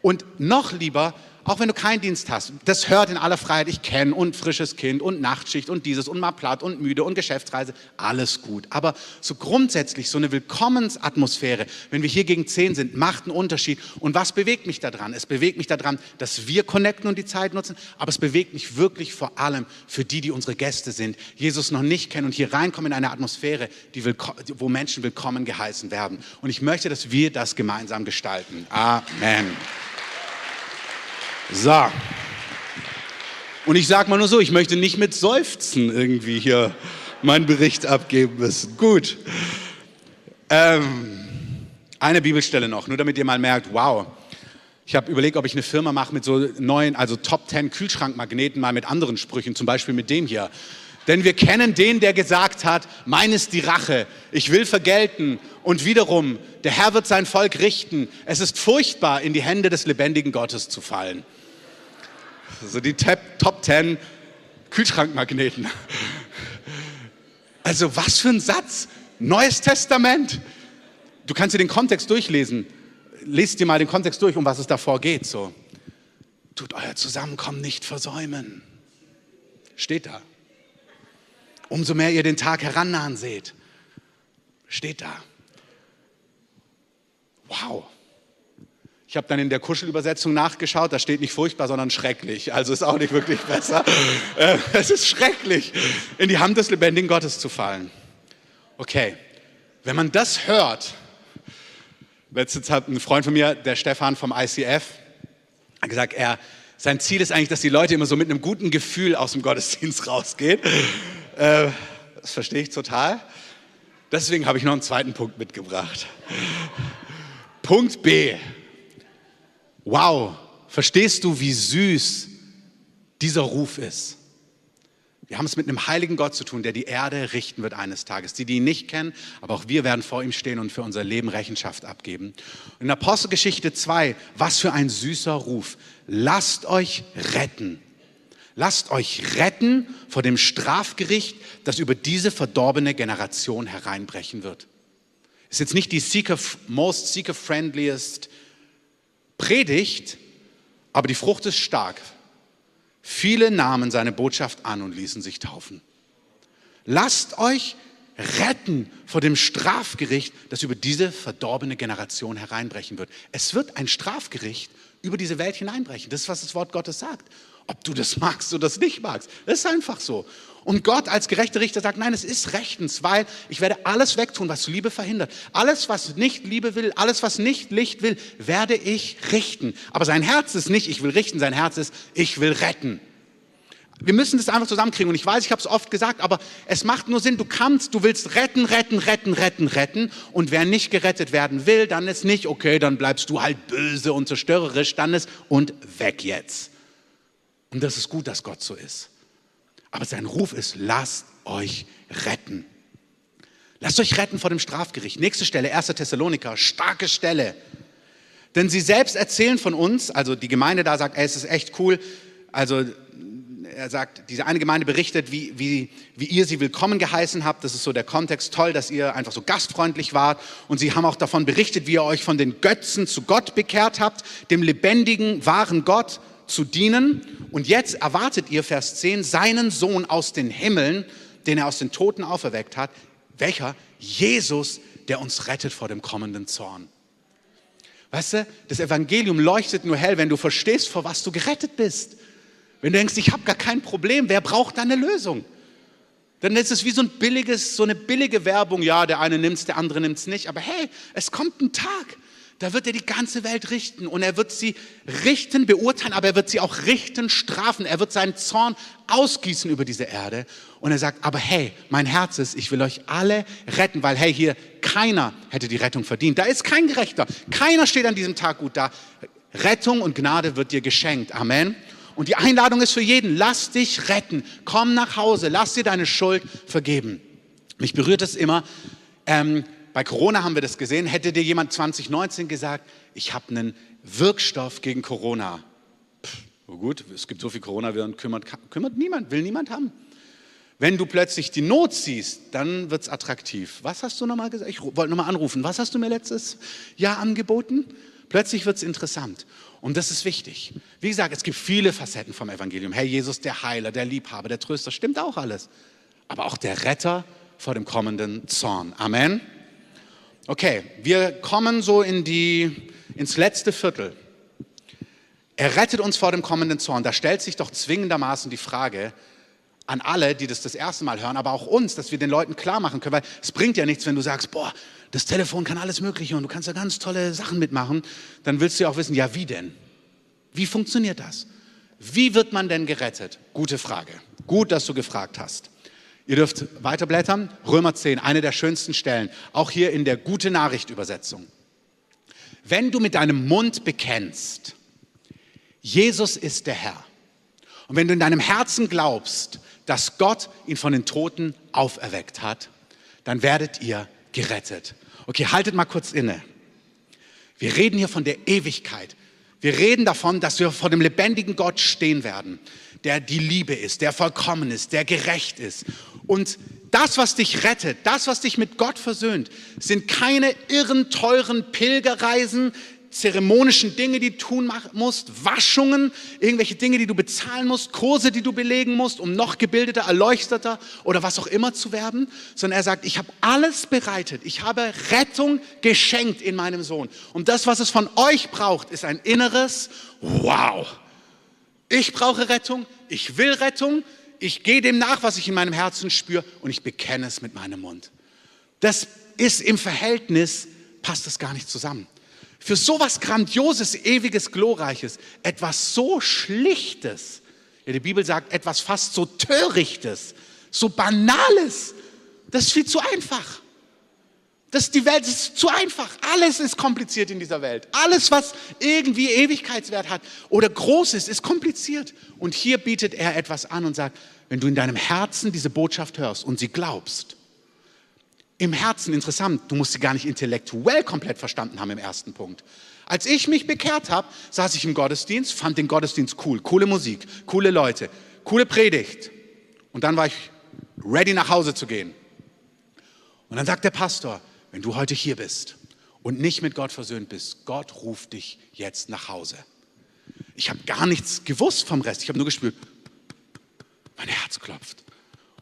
Und noch lieber, auch wenn du keinen Dienst hast, das hört in aller Freiheit, ich kenne und frisches Kind und Nachtschicht und dieses und mal platt und müde und Geschäftsreise, alles gut. Aber so grundsätzlich so eine Willkommensatmosphäre, wenn wir hier gegen zehn sind, macht einen Unterschied. Und was bewegt mich daran? Es bewegt mich daran, dass wir connecten und die Zeit nutzen, aber es bewegt mich wirklich vor allem für die, die unsere Gäste sind, Jesus noch nicht kennen und hier reinkommen in eine Atmosphäre, wo Menschen willkommen geheißen werden. Und ich möchte, dass wir das gemeinsam gestalten. Amen. So. Und ich sage mal nur so, ich möchte nicht mit Seufzen irgendwie hier meinen Bericht abgeben müssen. Gut. Ähm, eine Bibelstelle noch, nur damit ihr mal merkt, wow. Ich habe überlegt, ob ich eine Firma mache mit so neuen, also Top 10 Kühlschrankmagneten, mal mit anderen Sprüchen, zum Beispiel mit dem hier. Denn wir kennen den, der gesagt hat, mein ist die Rache, ich will vergelten und wiederum, der Herr wird sein Volk richten. Es ist furchtbar, in die Hände des lebendigen Gottes zu fallen. So die Top 10 Kühlschrankmagneten. Also was für ein Satz. Neues Testament. Du kannst dir den Kontext durchlesen. Lest dir mal den Kontext durch, um was es davor geht. So. Tut euer Zusammenkommen nicht versäumen. Steht da. Umso mehr ihr den Tag herannahen seht. Steht da. Wow. Ich habe dann in der Kuschelübersetzung nachgeschaut, da steht nicht furchtbar, sondern schrecklich. Also ist auch nicht wirklich besser. Äh, es ist schrecklich, in die Hand des lebendigen Gottes zu fallen. Okay, wenn man das hört, letztens hat ein Freund von mir, der Stefan vom ICF, gesagt, er, sein Ziel ist eigentlich, dass die Leute immer so mit einem guten Gefühl aus dem Gottesdienst rausgehen. Äh, das verstehe ich total. Deswegen habe ich noch einen zweiten Punkt mitgebracht. Punkt B. Wow, verstehst du, wie süß dieser Ruf ist? Wir haben es mit einem heiligen Gott zu tun, der die Erde richten wird eines Tages. Die, die ihn nicht kennen, aber auch wir werden vor ihm stehen und für unser Leben Rechenschaft abgeben. In Apostelgeschichte 2, was für ein süßer Ruf. Lasst euch retten. Lasst euch retten vor dem Strafgericht, das über diese verdorbene Generation hereinbrechen wird. Ist jetzt nicht die seeker, most seeker-friendliest Predigt, aber die Frucht ist stark. Viele nahmen seine Botschaft an und ließen sich taufen. Lasst euch retten vor dem Strafgericht, das über diese verdorbene Generation hereinbrechen wird. Es wird ein Strafgericht über diese Welt hineinbrechen. Das ist, was das Wort Gottes sagt. Ob du das magst oder das nicht magst, das ist einfach so. Und Gott als gerechter Richter sagt, nein, es ist rechtens, weil ich werde alles wegtun, was Liebe verhindert. Alles, was nicht Liebe will, alles, was nicht Licht will, werde ich richten. Aber sein Herz ist nicht, ich will richten, sein Herz ist, ich will retten. Wir müssen das einfach zusammenkriegen. Und ich weiß, ich habe es oft gesagt, aber es macht nur Sinn, du kannst, du willst retten, retten, retten, retten, retten. Und wer nicht gerettet werden will, dann ist nicht, okay, dann bleibst du halt böse und zerstörerisch, dann ist und weg jetzt. Und das ist gut, dass Gott so ist. Aber sein Ruf ist, lasst euch retten. Lasst euch retten vor dem Strafgericht. Nächste Stelle, 1. Thessaloniker, starke Stelle. Denn sie selbst erzählen von uns, also die Gemeinde da sagt, ey, es ist echt cool. Also er sagt, diese eine Gemeinde berichtet, wie, wie, wie ihr sie willkommen geheißen habt. Das ist so der Kontext. Toll, dass ihr einfach so gastfreundlich wart. Und sie haben auch davon berichtet, wie ihr euch von den Götzen zu Gott bekehrt habt, dem lebendigen, wahren Gott zu dienen. Und jetzt erwartet ihr, Vers 10, seinen Sohn aus den Himmeln, den er aus den Toten auferweckt hat. Welcher? Jesus, der uns rettet vor dem kommenden Zorn. Weißt du, das Evangelium leuchtet nur hell, wenn du verstehst, vor was du gerettet bist. Wenn du denkst, ich habe gar kein Problem, wer braucht da eine Lösung? Dann ist es wie so ein billiges, so eine billige Werbung. Ja, der eine nimmt es, der andere nimmt es nicht. Aber hey, es kommt ein Tag, da wird er die ganze Welt richten und er wird sie richten, beurteilen, aber er wird sie auch richten, strafen. Er wird seinen Zorn ausgießen über diese Erde. Und er sagt, aber hey, mein Herz ist, ich will euch alle retten, weil hey, hier keiner hätte die Rettung verdient. Da ist kein Gerechter. Keiner steht an diesem Tag gut da. Rettung und Gnade wird dir geschenkt. Amen. Und die Einladung ist für jeden, lass dich retten. Komm nach Hause, lass dir deine Schuld vergeben. Mich berührt es immer, ähm, bei Corona haben wir das gesehen. Hätte dir jemand 2019 gesagt, ich habe einen Wirkstoff gegen Corona. Pff, gut, es gibt so viel Coronaviren, kümmert, kümmert niemand, will niemand haben. Wenn du plötzlich die Not siehst, dann wird es attraktiv. Was hast du nochmal gesagt? Ich wollte nochmal anrufen. Was hast du mir letztes Jahr angeboten? Plötzlich wird es interessant. Und das ist wichtig. Wie gesagt, es gibt viele Facetten vom Evangelium. Herr Jesus, der Heiler, der Liebhaber, der Tröster, stimmt auch alles. Aber auch der Retter vor dem kommenden Zorn. Amen. Okay, wir kommen so in die, ins letzte Viertel. Er rettet uns vor dem kommenden Zorn. Da stellt sich doch zwingendermaßen die Frage an alle, die das das erste Mal hören, aber auch uns, dass wir den Leuten klar machen können, weil es bringt ja nichts, wenn du sagst, boah, das Telefon kann alles Mögliche und du kannst da ganz tolle Sachen mitmachen. Dann willst du ja auch wissen, ja, wie denn? Wie funktioniert das? Wie wird man denn gerettet? Gute Frage. Gut, dass du gefragt hast. Ihr dürft weiterblättern. Römer 10, eine der schönsten Stellen. Auch hier in der Gute Nachricht Übersetzung. Wenn du mit deinem Mund bekennst, Jesus ist der Herr. Und wenn du in deinem Herzen glaubst, dass Gott ihn von den Toten auferweckt hat, dann werdet ihr gerettet. Okay, haltet mal kurz inne. Wir reden hier von der Ewigkeit. Wir reden davon, dass wir vor dem lebendigen Gott stehen werden, der die Liebe ist, der vollkommen ist, der gerecht ist. Und das, was dich rettet, das, was dich mit Gott versöhnt, sind keine irren, teuren Pilgerreisen, zeremonischen Dinge, die du tun musst, Waschungen, irgendwelche Dinge, die du bezahlen musst, Kurse, die du belegen musst, um noch gebildeter, erleuchteter oder was auch immer zu werden, sondern er sagt, ich habe alles bereitet, ich habe Rettung geschenkt in meinem Sohn. Und das, was es von euch braucht, ist ein inneres Wow. Ich brauche Rettung, ich will Rettung, ich gehe dem nach, was ich in meinem Herzen spüre und ich bekenne es mit meinem Mund. Das ist im Verhältnis, passt das gar nicht zusammen. Für sowas Grandioses, Ewiges, Glorreiches, etwas so Schlichtes, ja, die Bibel sagt etwas fast so Törichtes, so Banales, das ist viel zu einfach. Das, die Welt ist zu einfach. Alles ist kompliziert in dieser Welt. Alles, was irgendwie Ewigkeitswert hat oder groß ist, ist kompliziert. Und hier bietet er etwas an und sagt, wenn du in deinem Herzen diese Botschaft hörst und sie glaubst, im Herzen interessant, du musst sie gar nicht intellektuell komplett verstanden haben im ersten Punkt. Als ich mich bekehrt habe, saß ich im Gottesdienst, fand den Gottesdienst cool, coole Musik, coole Leute, coole Predigt. Und dann war ich ready nach Hause zu gehen. Und dann sagt der Pastor, wenn du heute hier bist und nicht mit Gott versöhnt bist, Gott ruft dich jetzt nach Hause. Ich habe gar nichts gewusst vom Rest. Ich habe nur gespürt, mein Herz klopft.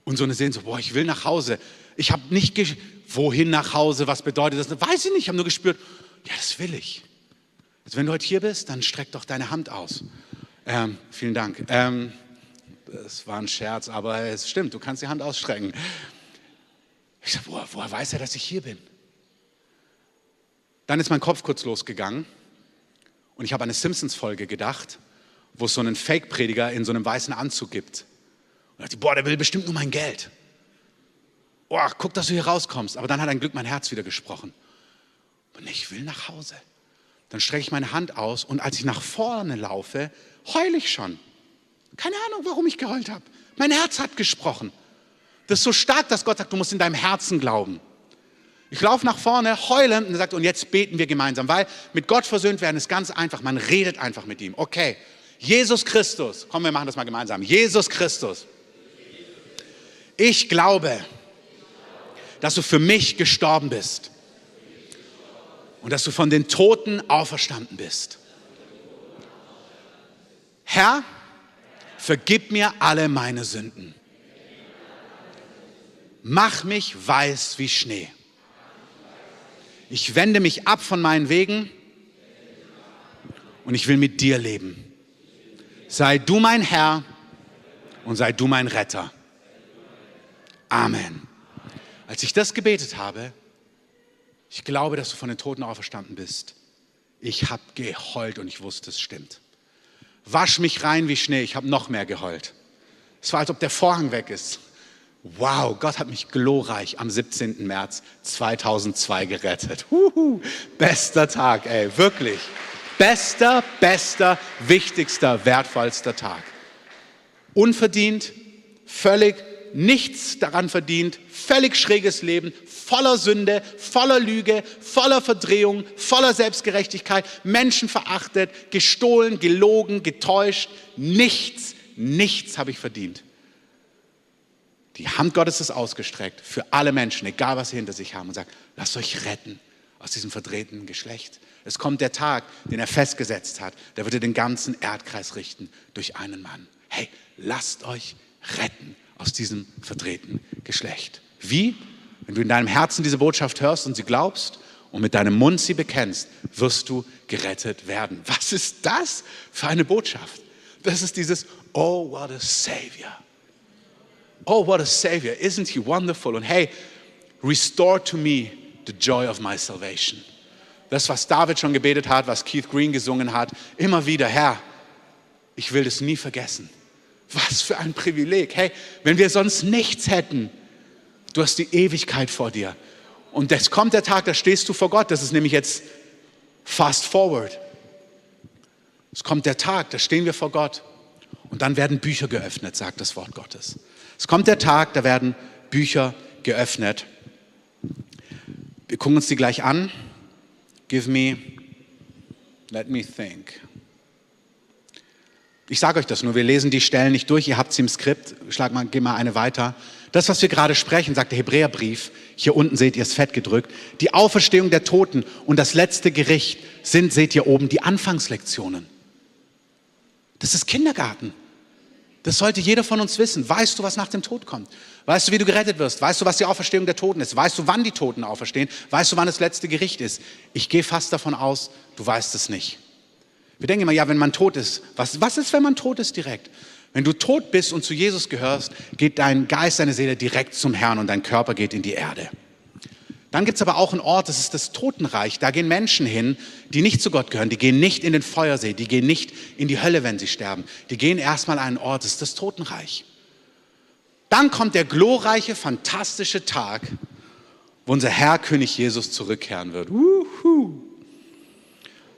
Und so eine Sehnsucht, boah, ich will nach Hause. Ich habe nicht, wohin nach Hause, was bedeutet das? Weiß ich nicht, ich habe nur gespürt, ja, das will ich. Also wenn du heute hier bist, dann streck doch deine Hand aus. Ähm, vielen Dank. Ähm, das war ein Scherz, aber es stimmt, du kannst die Hand ausstrecken. Ich sage, woher, woher weiß er, dass ich hier bin? Dann ist mein Kopf kurz losgegangen und ich habe an eine Simpsons-Folge gedacht, wo es so einen Fake-Prediger in so einem weißen Anzug gibt. Und dachte, boah, der will bestimmt nur mein Geld. Boah, guck, dass du hier rauskommst. Aber dann hat ein Glück mein Herz wieder gesprochen. Und ich will nach Hause. Dann strecke ich meine Hand aus und als ich nach vorne laufe, heule ich schon. Keine Ahnung, warum ich geheult habe. Mein Herz hat gesprochen. Das ist so stark, dass Gott sagt, du musst in deinem Herzen glauben. Ich laufe nach vorne, heulend und sagt, und jetzt beten wir gemeinsam, weil mit Gott versöhnt werden ist ganz einfach. Man redet einfach mit ihm. Okay, Jesus Christus, komm, wir machen das mal gemeinsam. Jesus Christus, ich glaube, dass du für mich gestorben bist und dass du von den Toten auferstanden bist. Herr, vergib mir alle meine Sünden. Mach mich weiß wie Schnee. Ich wende mich ab von meinen Wegen und ich will mit dir leben. Sei du mein Herr und sei du mein Retter. Amen. Als ich das gebetet habe, ich glaube, dass du von den Toten auferstanden bist. Ich habe geheult und ich wusste, es stimmt. Wasch mich rein wie Schnee, ich habe noch mehr geheult. Es war, als ob der Vorhang weg ist. Wow, Gott hat mich glorreich am 17. März 2002 gerettet. Huhu, bester Tag, ey, wirklich. Bester, bester, wichtigster, wertvollster Tag. Unverdient, völlig nichts daran verdient, völlig schräges Leben, voller Sünde, voller Lüge, voller Verdrehung, voller Selbstgerechtigkeit, Menschen verachtet, gestohlen, gelogen, getäuscht. Nichts, nichts habe ich verdient. Die Hand Gottes ist ausgestreckt für alle Menschen, egal was sie hinter sich haben, und sagt, lasst euch retten aus diesem verdrehten Geschlecht. Es kommt der Tag, den er festgesetzt hat. Der wird er den ganzen Erdkreis richten durch einen Mann. Hey, lasst euch retten aus diesem verdrehten Geschlecht. Wie? Wenn du in deinem Herzen diese Botschaft hörst und sie glaubst und mit deinem Mund sie bekennst, wirst du gerettet werden. Was ist das für eine Botschaft? Das ist dieses, oh, what a Savior. Oh, what a Savior. Isn't he wonderful? Und hey, restore to me the joy of my salvation. Das, was David schon gebetet hat, was Keith Green gesungen hat, immer wieder, Herr, ich will das nie vergessen. Was für ein Privileg. Hey, wenn wir sonst nichts hätten, du hast die Ewigkeit vor dir. Und es kommt der Tag, da stehst du vor Gott. Das ist nämlich jetzt fast forward. Es kommt der Tag, da stehen wir vor Gott. Und dann werden Bücher geöffnet, sagt das Wort Gottes. Es kommt der Tag, da werden Bücher geöffnet. Wir gucken uns die gleich an. Give me, let me think. Ich sage euch das nur, wir lesen die Stellen nicht durch, ihr habt sie im Skript, schlag mal, geh mal eine weiter. Das, was wir gerade sprechen, sagt der Hebräerbrief, hier unten seht ihr es fett gedrückt, die Auferstehung der Toten und das letzte Gericht sind, seht ihr oben, die Anfangslektionen. Das ist Kindergarten. Das sollte jeder von uns wissen. Weißt du, was nach dem Tod kommt? Weißt du, wie du gerettet wirst? Weißt du, was die Auferstehung der Toten ist? Weißt du, wann die Toten auferstehen? Weißt du, wann das letzte Gericht ist? Ich gehe fast davon aus, du weißt es nicht. Wir denken immer, ja, wenn man tot ist, was, was ist, wenn man tot ist direkt? Wenn du tot bist und zu Jesus gehörst, geht dein Geist, deine Seele direkt zum Herrn und dein Körper geht in die Erde. Dann gibt es aber auch einen Ort, das ist das Totenreich. Da gehen Menschen hin, die nicht zu Gott gehören. Die gehen nicht in den Feuersee, die gehen nicht in die Hölle, wenn sie sterben. Die gehen erstmal an einen Ort, das ist das Totenreich. Dann kommt der glorreiche, fantastische Tag, wo unser Herr König Jesus zurückkehren wird. Uhu. Du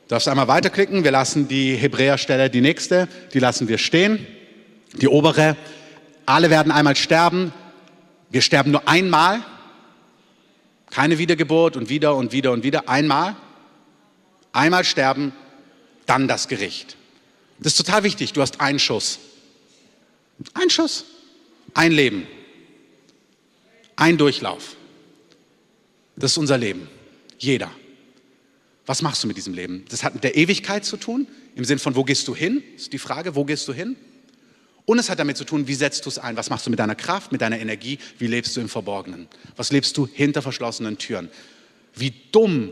darfst einmal weiterklicken. Wir lassen die Hebräerstelle, die nächste, die lassen wir stehen. Die obere. Alle werden einmal sterben. Wir sterben nur einmal. Keine Wiedergeburt und wieder und wieder und wieder. Einmal. Einmal sterben, dann das Gericht. Das ist total wichtig. Du hast einen Schuss. Ein Schuss. Ein Leben. Ein Durchlauf. Das ist unser Leben. Jeder. Was machst du mit diesem Leben? Das hat mit der Ewigkeit zu tun, im Sinn von, wo gehst du hin? Ist die Frage, wo gehst du hin? Und es hat damit zu tun, wie setzt du es ein? Was machst du mit deiner Kraft, mit deiner Energie? Wie lebst du im Verborgenen? Was lebst du hinter verschlossenen Türen? Wie dumm,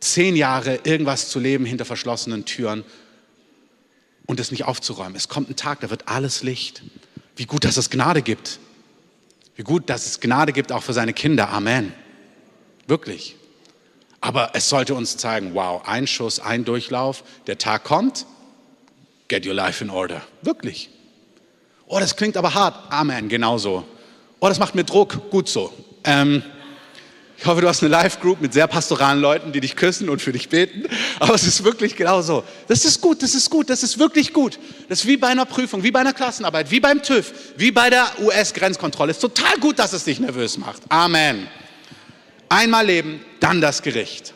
zehn Jahre irgendwas zu leben hinter verschlossenen Türen und es nicht aufzuräumen. Es kommt ein Tag, da wird alles Licht. Wie gut, dass es Gnade gibt. Wie gut, dass es Gnade gibt, auch für seine Kinder. Amen. Wirklich. Aber es sollte uns zeigen, wow, ein Schuss, ein Durchlauf, der Tag kommt, get your life in order. Wirklich. Oh, das klingt aber hart. Amen, genauso. Oh, das macht mir Druck. Gut so. Ähm, ich hoffe, du hast eine Live-Group mit sehr pastoralen Leuten, die dich küssen und für dich beten. Aber es ist wirklich genauso. Das ist gut, das ist gut, das ist wirklich gut. Das ist wie bei einer Prüfung, wie bei einer Klassenarbeit, wie beim TÜV, wie bei der US-Grenzkontrolle. Es ist total gut, dass es dich nervös macht. Amen. Einmal leben, dann das Gericht.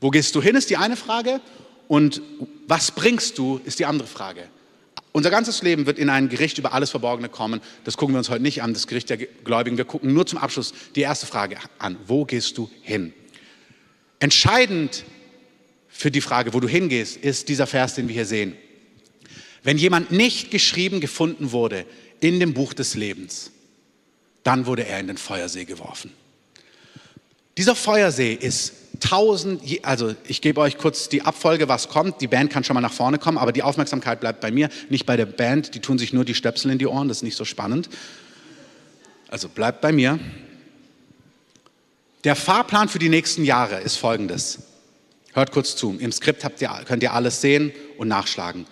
Wo gehst du hin, ist die eine Frage. Und was bringst du, ist die andere Frage. Unser ganzes Leben wird in ein Gericht über alles Verborgene kommen. Das gucken wir uns heute nicht an, das Gericht der Gläubigen. Wir gucken nur zum Abschluss die erste Frage an. Wo gehst du hin? Entscheidend für die Frage, wo du hingehst, ist dieser Vers, den wir hier sehen. Wenn jemand nicht geschrieben gefunden wurde in dem Buch des Lebens, dann wurde er in den Feuersee geworfen. Dieser Feuersee ist tausend, also ich gebe euch kurz die Abfolge, was kommt. Die Band kann schon mal nach vorne kommen, aber die Aufmerksamkeit bleibt bei mir, nicht bei der Band. Die tun sich nur die Stöpsel in die Ohren, das ist nicht so spannend. Also bleibt bei mir. Der Fahrplan für die nächsten Jahre ist folgendes. Hört kurz zu. Im Skript ihr, könnt ihr alles sehen und nachschlagen.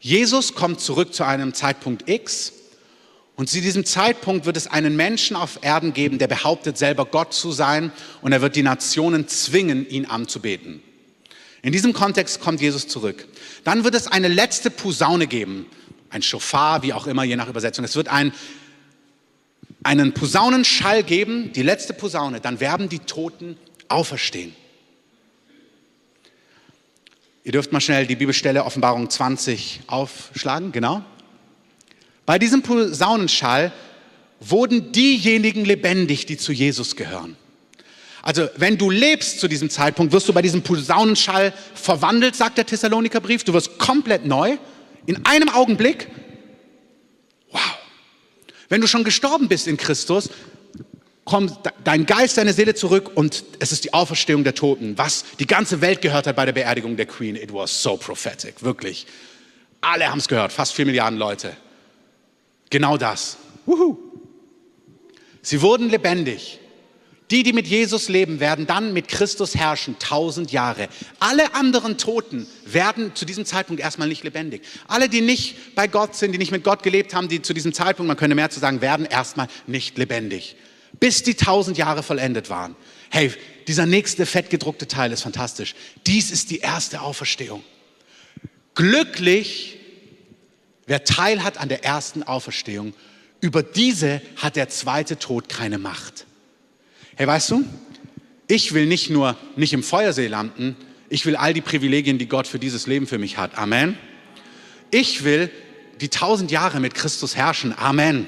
Jesus kommt zurück zu einem Zeitpunkt X und zu diesem Zeitpunkt wird es einen Menschen auf Erden geben, der behauptet, selber Gott zu sein und er wird die Nationen zwingen, ihn anzubeten. In diesem Kontext kommt Jesus zurück. Dann wird es eine letzte Posaune geben, ein Schofar, wie auch immer, je nach Übersetzung. Es wird ein, einen Posaunenschall geben, die letzte Posaune. Dann werden die Toten auferstehen. Ihr dürft mal schnell die Bibelstelle Offenbarung 20 aufschlagen, genau. Bei diesem Posaunenschall wurden diejenigen lebendig, die zu Jesus gehören. Also wenn du lebst zu diesem Zeitpunkt, wirst du bei diesem Posaunenschall verwandelt, sagt der Thessalonikerbrief. Du wirst komplett neu, in einem Augenblick. Wow. Wenn du schon gestorben bist in Christus, kommt dein Geist, deine Seele zurück und es ist die Auferstehung der Toten, was die ganze Welt gehört hat bei der Beerdigung der Queen. It was so prophetic, wirklich. Alle haben es gehört, fast vier Milliarden Leute. Genau das. Wuhu. Sie wurden lebendig. Die, die mit Jesus leben, werden dann mit Christus herrschen, tausend Jahre. Alle anderen Toten werden zu diesem Zeitpunkt erstmal nicht lebendig. Alle, die nicht bei Gott sind, die nicht mit Gott gelebt haben, die zu diesem Zeitpunkt, man könnte mehr zu sagen, werden erstmal nicht lebendig. Bis die tausend Jahre vollendet waren. Hey, dieser nächste fettgedruckte Teil ist fantastisch. Dies ist die erste Auferstehung. Glücklich Wer Teil hat an der ersten Auferstehung, über diese hat der zweite Tod keine Macht. Hey, weißt du, ich will nicht nur nicht im Feuersee landen, ich will all die Privilegien, die Gott für dieses Leben für mich hat. Amen. Ich will die tausend Jahre mit Christus herrschen. Amen.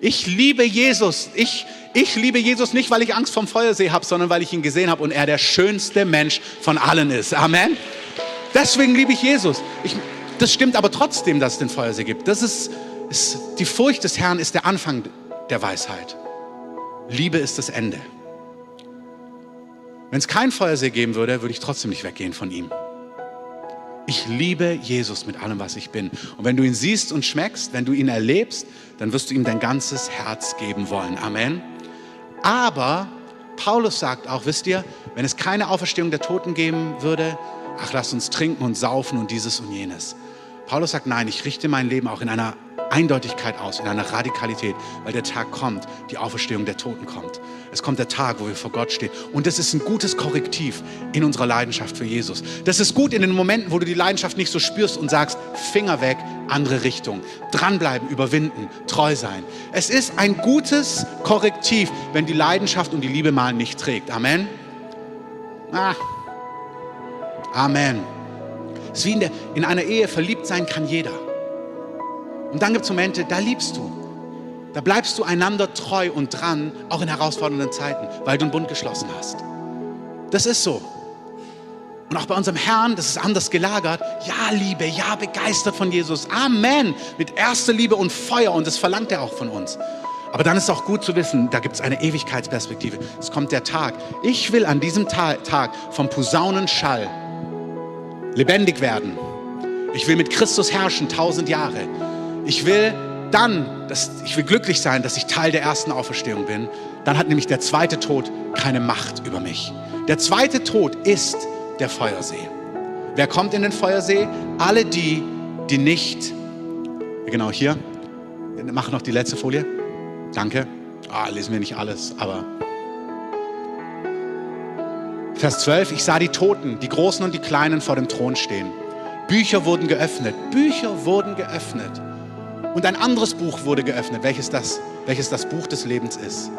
Ich liebe Jesus. Ich, ich liebe Jesus nicht, weil ich Angst vom Feuersee habe, sondern weil ich ihn gesehen habe und er der schönste Mensch von allen ist. Amen. Deswegen liebe ich Jesus. Ich, das stimmt aber trotzdem, dass es den Feuersee gibt. Das ist, ist, die Furcht des Herrn ist der Anfang der Weisheit. Liebe ist das Ende. Wenn es keinen Feuersee geben würde, würde ich trotzdem nicht weggehen von ihm. Ich liebe Jesus mit allem, was ich bin. Und wenn du ihn siehst und schmeckst, wenn du ihn erlebst, dann wirst du ihm dein ganzes Herz geben wollen. Amen. Aber Paulus sagt auch, wisst ihr, wenn es keine Auferstehung der Toten geben würde, ach, lass uns trinken und saufen und dieses und jenes. Paulus sagt, nein, ich richte mein Leben auch in einer Eindeutigkeit aus, in einer Radikalität, weil der Tag kommt, die Auferstehung der Toten kommt. Es kommt der Tag, wo wir vor Gott stehen. Und das ist ein gutes Korrektiv in unserer Leidenschaft für Jesus. Das ist gut in den Momenten, wo du die Leidenschaft nicht so spürst und sagst, Finger weg, andere Richtung. Dranbleiben, überwinden, treu sein. Es ist ein gutes Korrektiv, wenn die Leidenschaft und die Liebe mal nicht trägt. Amen. Ah. Amen. Es ist wie in, der, in einer Ehe, verliebt sein kann jeder. Und dann gibt es Momente, da liebst du. Da bleibst du einander treu und dran, auch in herausfordernden Zeiten, weil du einen Bund geschlossen hast. Das ist so. Und auch bei unserem Herrn, das ist anders gelagert. Ja, Liebe, ja, begeistert von Jesus. Amen. Mit erster Liebe und Feuer und das verlangt er auch von uns. Aber dann ist es auch gut zu wissen, da gibt es eine Ewigkeitsperspektive. Es kommt der Tag. Ich will an diesem Tag vom Posaunenschall lebendig werden. Ich will mit Christus herrschen tausend Jahre. Ich will dann, dass, ich will glücklich sein, dass ich Teil der ersten Auferstehung bin. Dann hat nämlich der zweite Tod keine Macht über mich. Der zweite Tod ist der Feuersee. Wer kommt in den Feuersee? Alle die, die nicht, genau hier, mach noch die letzte Folie. Danke. Ah, lesen wir nicht alles, aber Vers 12, ich sah die Toten, die Großen und die Kleinen vor dem Thron stehen. Bücher wurden geöffnet, Bücher wurden geöffnet. Und ein anderes Buch wurde geöffnet, welches das, welches das Buch des Lebens ist.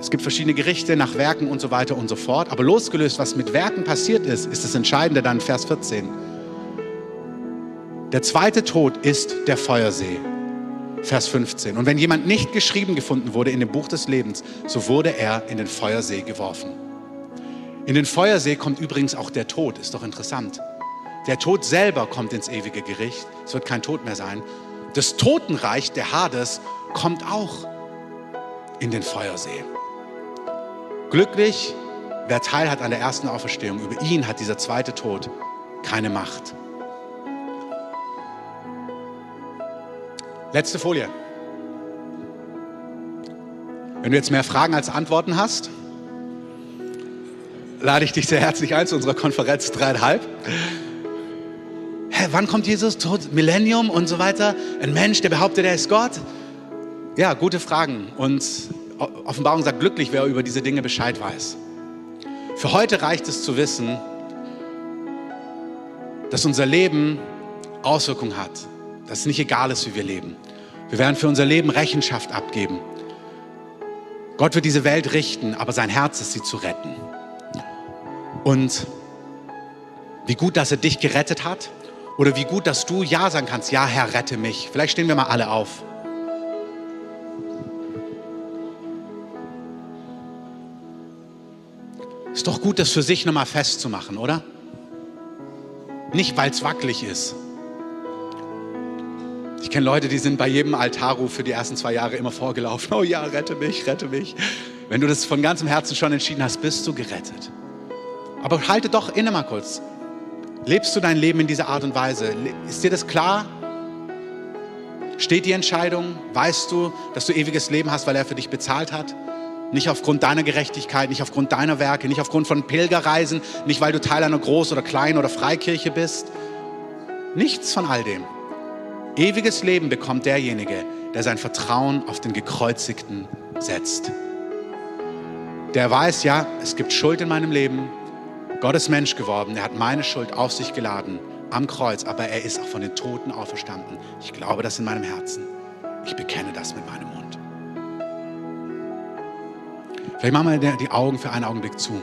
Es gibt verschiedene Gerichte nach Werken und so weiter und so fort. Aber losgelöst, was mit Werken passiert ist, ist das Entscheidende dann Vers 14. Der zweite Tod ist der Feuersee. Vers 15. Und wenn jemand nicht geschrieben gefunden wurde in dem Buch des Lebens, so wurde er in den Feuersee geworfen. In den Feuersee kommt übrigens auch der Tod, ist doch interessant. Der Tod selber kommt ins ewige Gericht, es wird kein Tod mehr sein. Das Totenreich, der Hades, kommt auch in den Feuersee. Glücklich, wer teil hat an der ersten Auferstehung, über ihn hat dieser zweite Tod keine Macht. Letzte Folie. Wenn du jetzt mehr Fragen als Antworten hast, lade ich dich sehr herzlich ein zu unserer Konferenz dreieinhalb. Hä, wann kommt Jesus? Tod, Millennium und so weiter? Ein Mensch, der behauptet, er ist Gott? Ja, gute Fragen. Und Offenbarung sagt glücklich, wer über diese Dinge Bescheid weiß. Für heute reicht es zu wissen, dass unser Leben Auswirkungen hat dass es nicht egal ist, wie wir leben. Wir werden für unser Leben Rechenschaft abgeben. Gott wird diese Welt richten, aber sein Herz ist, sie zu retten. Und wie gut, dass er dich gerettet hat oder wie gut, dass du Ja sagen kannst, ja Herr, rette mich. Vielleicht stehen wir mal alle auf. Ist doch gut, das für sich nochmal festzumachen, oder? Nicht, weil es wackelig ist, ich kenne Leute, die sind bei jedem Altarruf für die ersten zwei Jahre immer vorgelaufen. Oh ja, rette mich, rette mich. Wenn du das von ganzem Herzen schon entschieden hast, bist du gerettet. Aber halte doch inne mal kurz. Lebst du dein Leben in dieser Art und Weise? Ist dir das klar? Steht die Entscheidung? Weißt du, dass du ewiges Leben hast, weil er für dich bezahlt hat? Nicht aufgrund deiner Gerechtigkeit, nicht aufgrund deiner Werke, nicht aufgrund von Pilgerreisen, nicht weil du Teil einer Groß- oder Klein- oder Freikirche bist. Nichts von all dem. Ewiges Leben bekommt derjenige, der sein Vertrauen auf den Gekreuzigten setzt. Der weiß, ja, es gibt Schuld in meinem Leben. Gott ist Mensch geworden. Er hat meine Schuld auf sich geladen am Kreuz, aber er ist auch von den Toten auferstanden. Ich glaube das in meinem Herzen. Ich bekenne das mit meinem Mund. Vielleicht machen wir die Augen für einen Augenblick zu.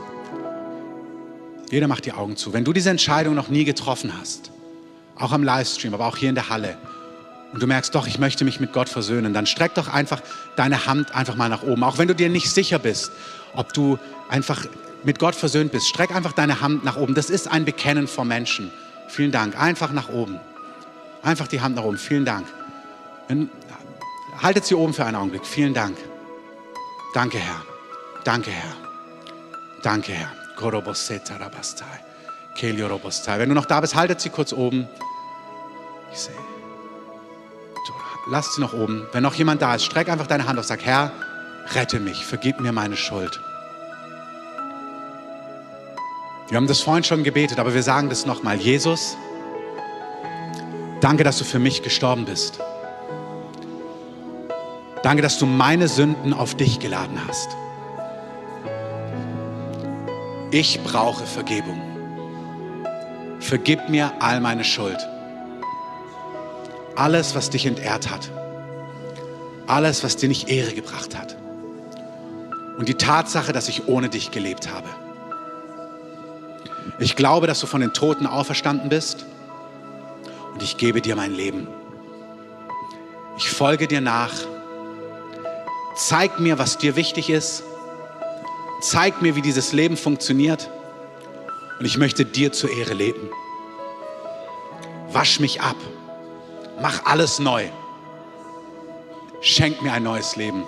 Jeder macht die Augen zu. Wenn du diese Entscheidung noch nie getroffen hast, auch am Livestream, aber auch hier in der Halle, und du merkst doch, ich möchte mich mit Gott versöhnen, dann streck doch einfach deine Hand einfach mal nach oben. Auch wenn du dir nicht sicher bist, ob du einfach mit Gott versöhnt bist, streck einfach deine Hand nach oben. Das ist ein Bekennen vor Menschen. Vielen Dank. Einfach nach oben. Einfach die Hand nach oben. Vielen Dank. haltet sie oben für einen Augenblick. Vielen Dank. Danke, Herr. Danke, Herr. Danke, Herr. Wenn du noch da bist, haltet sie kurz oben. Ich sehe lass sie noch oben. Wenn noch jemand da ist, streck einfach deine Hand auf, sag, Herr, rette mich, vergib mir meine Schuld. Wir haben das vorhin schon gebetet, aber wir sagen das nochmal. Jesus, danke, dass du für mich gestorben bist. Danke, dass du meine Sünden auf dich geladen hast. Ich brauche Vergebung. Vergib mir all meine Schuld alles, was dich entehrt hat. Alles, was dir nicht Ehre gebracht hat. Und die Tatsache, dass ich ohne dich gelebt habe. Ich glaube, dass du von den Toten auferstanden bist und ich gebe dir mein Leben. Ich folge dir nach. Zeig mir, was dir wichtig ist. Zeig mir, wie dieses Leben funktioniert. Und ich möchte dir zur Ehre leben. Wasch mich ab. Mach alles neu. Schenk mir ein neues Leben.